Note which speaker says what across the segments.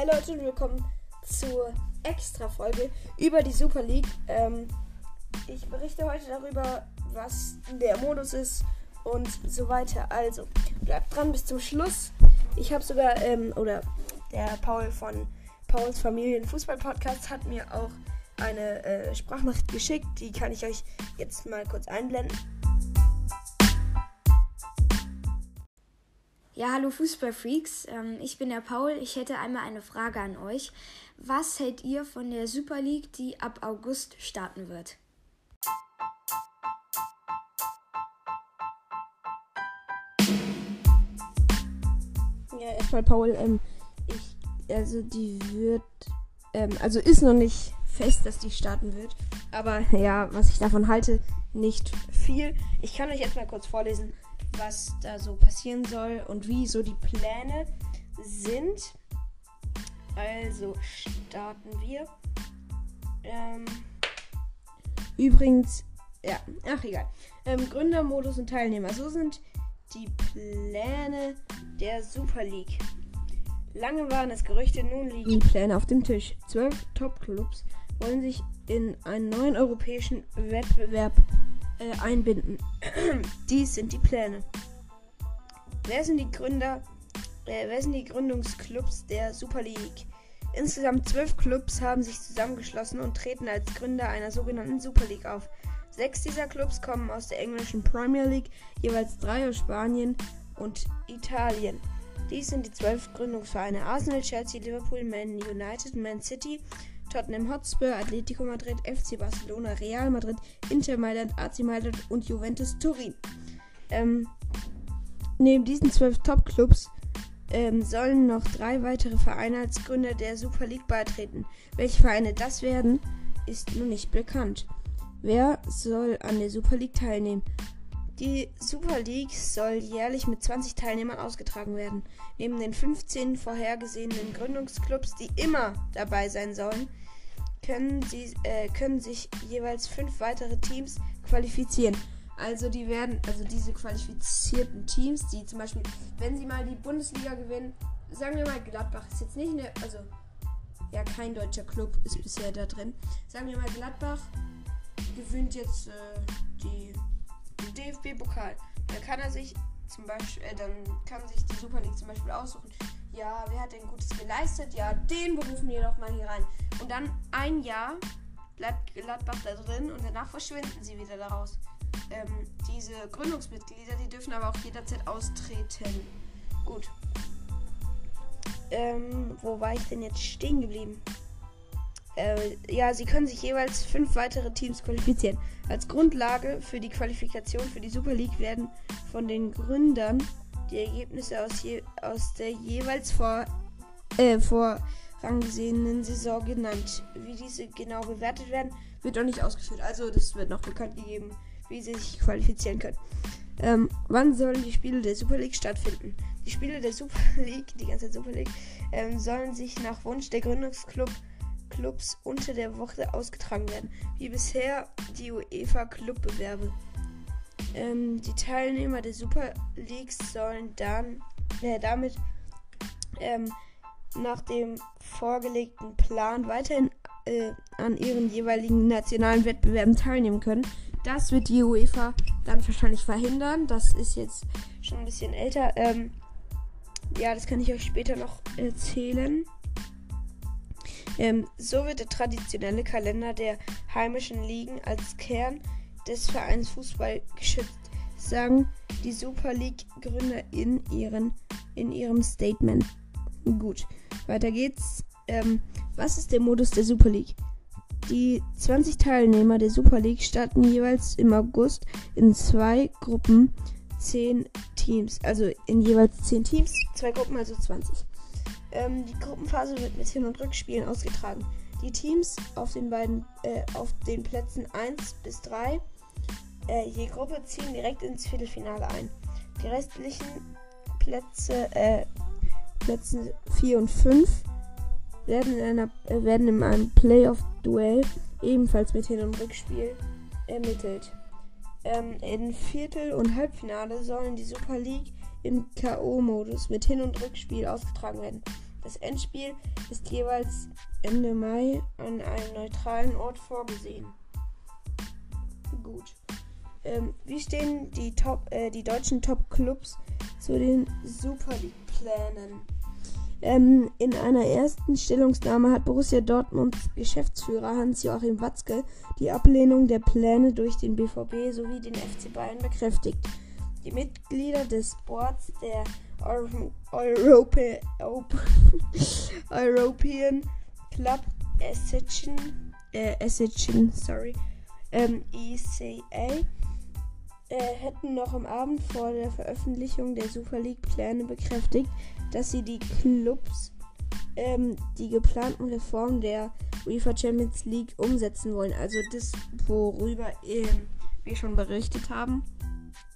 Speaker 1: Hi Leute und willkommen zur Extra-Folge über die Super League. Ähm, ich berichte heute darüber, was der Modus ist und so weiter. Also, bleibt dran bis zum Schluss. Ich habe sogar, ähm, oder der Paul von Pauls Familienfußball-Podcast hat mir auch eine äh, Sprachnachricht geschickt. Die kann ich euch jetzt mal kurz einblenden.
Speaker 2: Ja, hallo Fußballfreaks. Ähm, ich bin der Paul. Ich hätte einmal eine Frage an euch. Was hält ihr von der Super League, die ab August starten wird?
Speaker 1: Ja, erstmal Paul. Ähm, ich, also die wird, ähm, also ist noch nicht fest, dass die starten wird. Aber ja, was ich davon halte, nicht viel. Ich kann euch jetzt mal kurz vorlesen, was da so passieren soll und wie so die Pläne sind. Also starten wir. Ähm, übrigens, ja, ach egal. Ähm, Gründermodus und Teilnehmer. So sind die Pläne der Super League. Lange waren es Gerüchte, nun liegen die Pläne auf dem Tisch. Zwölf Top-Clubs wollen sich in einen neuen europäischen Wettbewerb äh, einbinden. Dies sind die Pläne. Wer sind die Gründer? Äh, wer sind die Gründungsclubs der Super League? Insgesamt zwölf Clubs haben sich zusammengeschlossen und treten als Gründer einer sogenannten Super League auf. Sechs dieser Clubs kommen aus der englischen Premier League, jeweils drei aus Spanien und Italien. Dies sind die zwölf Gründungsvereine Arsenal, Chelsea, Liverpool, Man United, Man City, Tottenham Hotspur, Atletico Madrid, FC Barcelona, Real Madrid, Inter Mailand, AC Mailand und Juventus Turin. Ähm, neben diesen zwölf Top-Clubs ähm, sollen noch drei weitere Vereine als Gründer der Super League beitreten. Welche Vereine das werden, ist noch nicht bekannt. Wer soll an der Super League teilnehmen? Die Super League soll jährlich mit 20 Teilnehmern ausgetragen werden. Neben den 15 vorhergesehenen Gründungsclubs, die immer dabei sein sollen, können, sie, äh, können sich jeweils fünf weitere Teams qualifizieren. Also die werden, also diese qualifizierten Teams, die zum Beispiel, wenn sie mal die Bundesliga gewinnen, sagen wir mal Gladbach ist jetzt nicht eine, also ja kein deutscher Club ist bisher da drin. Sagen wir mal Gladbach gewinnt jetzt äh, die, den DFB-Pokal. Dann kann er sich zum Beispiel, äh, dann kann sich die Super League zum Beispiel aussuchen. Ja, wer hat denn Gutes geleistet? Ja, den berufen wir doch mal hier rein. Und dann ein Jahr bleibt Gladbach da drin und danach verschwinden sie wieder daraus. Ähm, diese Gründungsmitglieder, die dürfen aber auch jederzeit austreten. Gut. Ähm, wo war ich denn jetzt stehen geblieben? Äh, ja, sie können sich jeweils fünf weitere Teams qualifizieren. Als Grundlage für die Qualifikation für die Super League werden von den Gründern die Ergebnisse aus, je, aus der jeweils vor, äh, vorangesehenen Saison genannt. Wie diese genau bewertet werden, wird noch nicht ausgeführt. Also das wird noch bekannt gegeben, wie sie sich qualifizieren können. Ähm, wann sollen die Spiele der Super League stattfinden? Die Spiele der Super League, die ganze Super League, ähm, sollen sich nach Wunsch der Gründungsclub Clubs unter der Woche ausgetragen werden, wie bisher die UEFA Clubbewerbe. Ähm, die Teilnehmer der Super Leagues sollen dann äh, damit ähm, nach dem vorgelegten Plan weiterhin äh, an ihren jeweiligen nationalen Wettbewerben teilnehmen können. Das wird die UEFA dann wahrscheinlich verhindern. Das ist jetzt schon ein bisschen älter. Ähm, ja, das kann ich euch später noch erzählen. Ähm, so wird der traditionelle Kalender der heimischen Ligen als Kern des Vereins Fußball geschützt, sagen die Super League-Gründer in, in ihrem Statement. Gut, weiter geht's. Ähm, was ist der Modus der Super League? Die 20 Teilnehmer der Super League starten jeweils im August in zwei Gruppen 10 Teams. Also in jeweils 10 Teams, zwei Gruppen, also 20. Ähm, die Gruppenphase wird mit Hin- und Rückspielen ausgetragen. Die Teams auf den beiden, äh, auf den Plätzen 1 bis 3 äh, je Gruppe ziehen direkt ins Viertelfinale ein. Die restlichen Plätze, äh, Plätze 4 und 5 werden in, einer, äh, werden in einem Playoff-Duell ebenfalls mit Hin- und Rückspiel ermittelt. Ähm, in Viertel- und Halbfinale sollen die Super League im K.O.-Modus mit Hin- und Rückspiel ausgetragen werden. Das Endspiel ist jeweils Ende Mai an einem neutralen Ort vorgesehen. Gut. Ähm, wie stehen die, Top, äh, die deutschen Top-Clubs zu den Super League-Plänen? Ähm, in einer ersten Stellungnahme hat Borussia Dortmunds Geschäftsführer Hans-Joachim Watzke die Ablehnung der Pläne durch den BVB sowie den FC Bayern bekräftigt. Die Mitglieder des Boards der Euro Europe European Club Association, äh, Association sorry, ähm, ECA, äh, hätten noch am Abend vor der Veröffentlichung der Super League Pläne bekräftigt, dass sie die Clubs ähm, die geplanten Reformen der UEFA Champions League umsetzen wollen. Also das, worüber ähm, wir schon berichtet haben.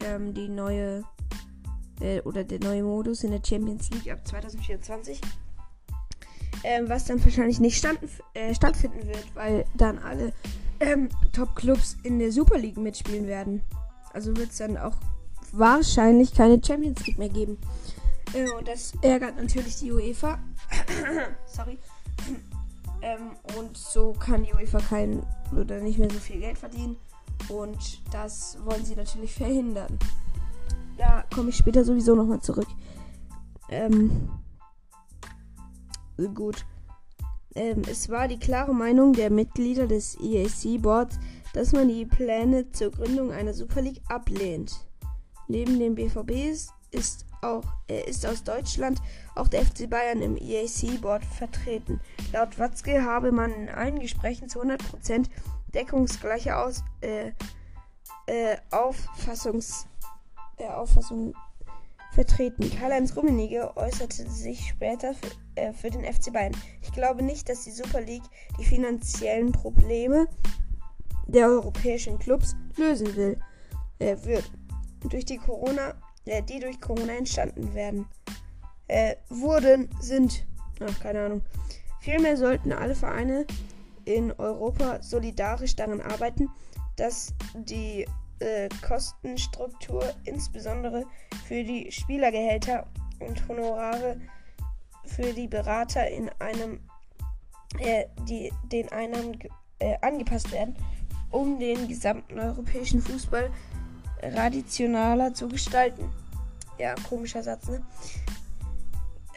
Speaker 1: Ähm, die neue äh, oder der neue Modus in der Champions League ab 2024. Ähm, was dann wahrscheinlich nicht stand, äh, stattfinden wird, weil dann alle ähm, Top-Clubs in der Super League mitspielen werden. Also wird es dann auch wahrscheinlich keine Champions League mehr geben. Äh, und das ärgert natürlich die UEFA. Sorry. Ähm, und so kann die UEFA kein oder nicht mehr so viel Geld verdienen. Und das wollen sie natürlich verhindern. Da komme ich später sowieso nochmal zurück. Ähm, gut. Ähm, es war die klare Meinung der Mitglieder des EAC-Boards, dass man die Pläne zur Gründung einer Super League ablehnt. Neben dem BVB ist, ist auch, äh, ist aus Deutschland auch der FC Bayern im EAC-Board vertreten. Laut Watzke habe man in allen Gesprächen zu 100% deckungsgleiche Aus, äh, äh, Auffassungs, äh, Auffassung vertreten. Karl-Heinz Rummenigge äußerte sich später für, äh, für den FC Bayern. Ich glaube nicht, dass die Super League die finanziellen Probleme der europäischen Clubs lösen will, äh, wird. Durch die Corona äh, die durch Corona entstanden werden. Äh, wurden, sind, ach, keine Ahnung. Vielmehr sollten alle Vereine in Europa solidarisch daran arbeiten, dass die äh, Kostenstruktur insbesondere für die Spielergehälter und Honorare für die Berater in einem äh, die den Einnahmen äh, angepasst werden, um den gesamten europäischen Fußball rationaler zu gestalten. Ja, komischer Satz, ne?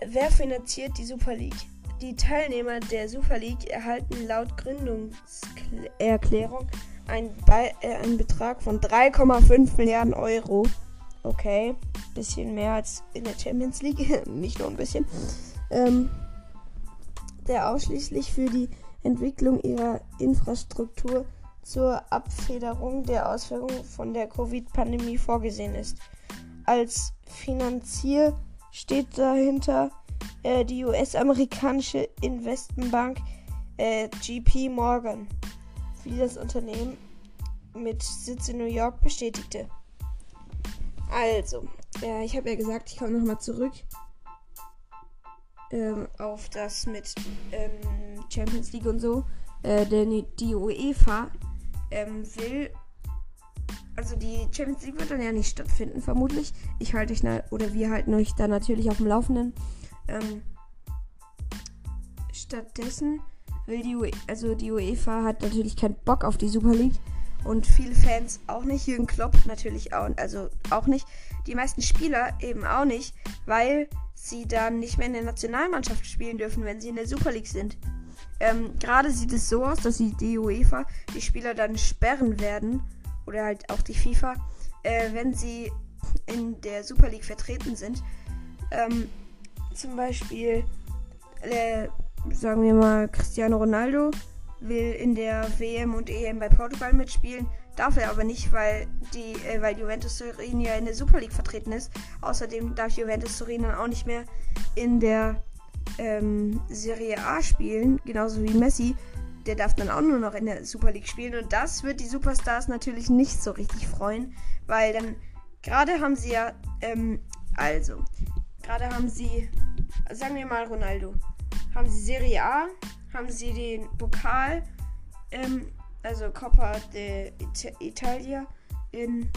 Speaker 1: Wer finanziert die Super League? Die Teilnehmer der Super League erhalten laut Gründungserklärung einen, äh, einen Betrag von 3,5 Milliarden Euro. Okay, bisschen mehr als in der Champions League, nicht nur ein bisschen. Ähm, der ausschließlich für die Entwicklung ihrer Infrastruktur zur Abfederung der Auswirkungen von der Covid-Pandemie vorgesehen ist. Als Finanzier steht dahinter äh, die US-amerikanische Investmentbank äh, GP Morgan, wie das Unternehmen mit Sitz in New York bestätigte. Also, äh, ich habe ja gesagt, ich komme nochmal zurück ähm, auf das mit ähm, Champions League und so. Äh, denn die UEFA ähm, will. Also die Champions League wird dann ja nicht stattfinden, vermutlich. Ich halte euch oder wir halten euch da natürlich auf dem Laufenden. Ähm, stattdessen will die UEFA, also die UEFA hat natürlich keinen Bock auf die Super League und viele Fans auch nicht. Jürgen Klopp natürlich auch, also auch nicht. Die meisten Spieler eben auch nicht, weil sie dann nicht mehr in der Nationalmannschaft spielen dürfen, wenn sie in der Super League sind. Ähm, Gerade sieht es so aus, dass die, UEFA die Spieler dann sperren werden, oder halt auch die FIFA, äh, wenn sie in der Super League vertreten sind. Ähm, zum Beispiel, äh, sagen wir mal, Cristiano Ronaldo will in der WM und EM bei Portugal mitspielen, darf er aber nicht, weil die, äh, weil Juventus Turin ja in der Super League vertreten ist. Außerdem darf Juventus Turin dann auch nicht mehr in der ähm, Serie A spielen, genauso wie Messi. Der darf dann auch nur noch in der Super League spielen. Und das wird die Superstars natürlich nicht so richtig freuen, weil dann gerade haben sie ja, ähm, also, gerade haben sie, sagen wir mal Ronaldo, haben sie Serie A, haben sie den Pokal, ähm, also Coppa de Italia in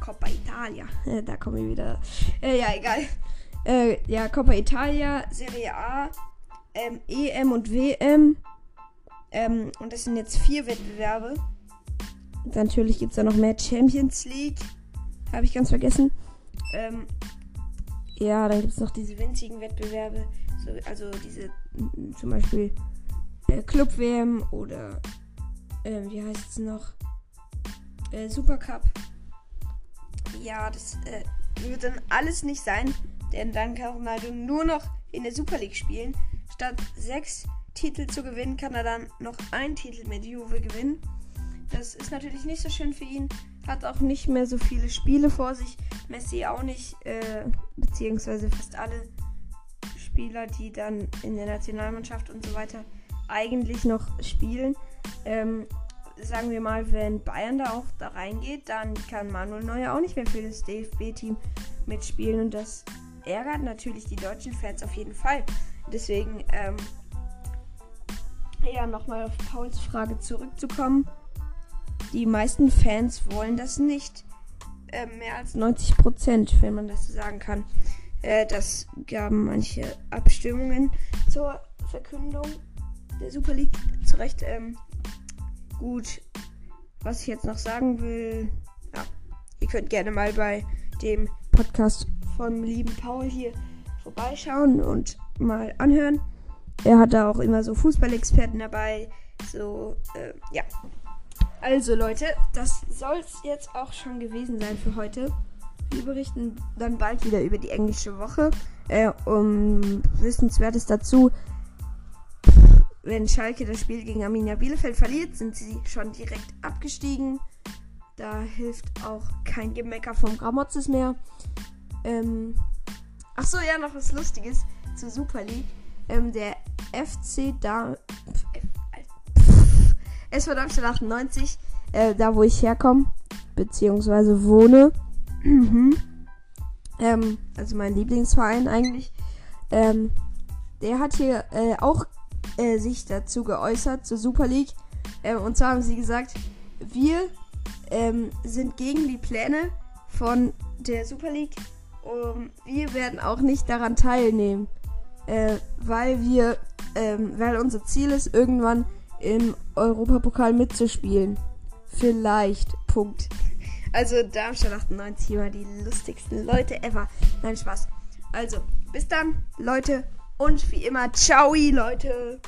Speaker 1: Coppa Italia. da komme ich wieder. Äh, ja, egal. Äh, ja, Coppa Italia, Serie A, ähm, EM und WM. Ähm, und das sind jetzt vier Wettbewerbe. Natürlich gibt es da noch mehr Champions League. Habe ich ganz vergessen. Ähm, ja, dann gibt es noch diese winzigen Wettbewerbe. So, also diese zum Beispiel äh, Club WM oder äh, wie heißt es noch? Äh, Super Cup. Ja, das äh, wird dann alles nicht sein, denn dann kann Ronaldo nur noch in der Super League spielen. Statt sechs Titel zu gewinnen, kann er dann noch einen Titel mit Juve gewinnen. Das ist natürlich nicht so schön für ihn. Hat auch nicht mehr so viele Spiele vor sich. Messi auch nicht, äh, beziehungsweise fast alle Spieler, die dann in der Nationalmannschaft und so weiter eigentlich noch spielen. Ähm, sagen wir mal, wenn Bayern da auch da reingeht, dann kann Manuel Neuer auch nicht mehr für das DFB-Team mitspielen und das ärgert natürlich die deutschen Fans auf jeden Fall. Deswegen, ähm, ja, nochmal auf Pauls Frage zurückzukommen. Die meisten Fans wollen das nicht. Äh, mehr als 90 Prozent, wenn man das so sagen kann. Äh, das gaben manche Abstimmungen zur Verkündung der Super League. Zu Recht, ähm, gut. Was ich jetzt noch sagen will, ja, ihr könnt gerne mal bei dem Podcast von lieben Paul hier vorbeischauen und mal anhören. Er hat da auch immer so Fußballexperten dabei. So, äh, ja. Also Leute, das soll es jetzt auch schon gewesen sein für heute. Wir berichten dann bald wieder über die englische Woche. Äh, um Wissenswertes dazu. Wenn Schalke das Spiel gegen Arminia Bielefeld verliert, sind sie schon direkt abgestiegen. Da hilft auch kein Gemecker vom Gramotzes mehr. Ähm, ach so, ja, noch was Lustiges zur Super League. Ähm, der FC da SV Darmstadt 98, äh, da wo ich herkomme, beziehungsweise wohne. Mhm. ähm, also mein Lieblingsverein eigentlich. Ähm, der hat hier äh, auch äh, sich dazu geäußert zur Super League. Äh, und zwar haben sie gesagt, wir ähm, sind gegen die Pläne von der Super League. Um, wir werden auch nicht daran teilnehmen, äh, weil wir, ähm, weil unser Ziel ist, irgendwann im Europapokal mitzuspielen. Vielleicht. Punkt. Also Darmstadt 98 war die lustigsten Leute ever. Nein, Spaß. Also, bis dann, Leute. Und wie immer, ciao, Leute.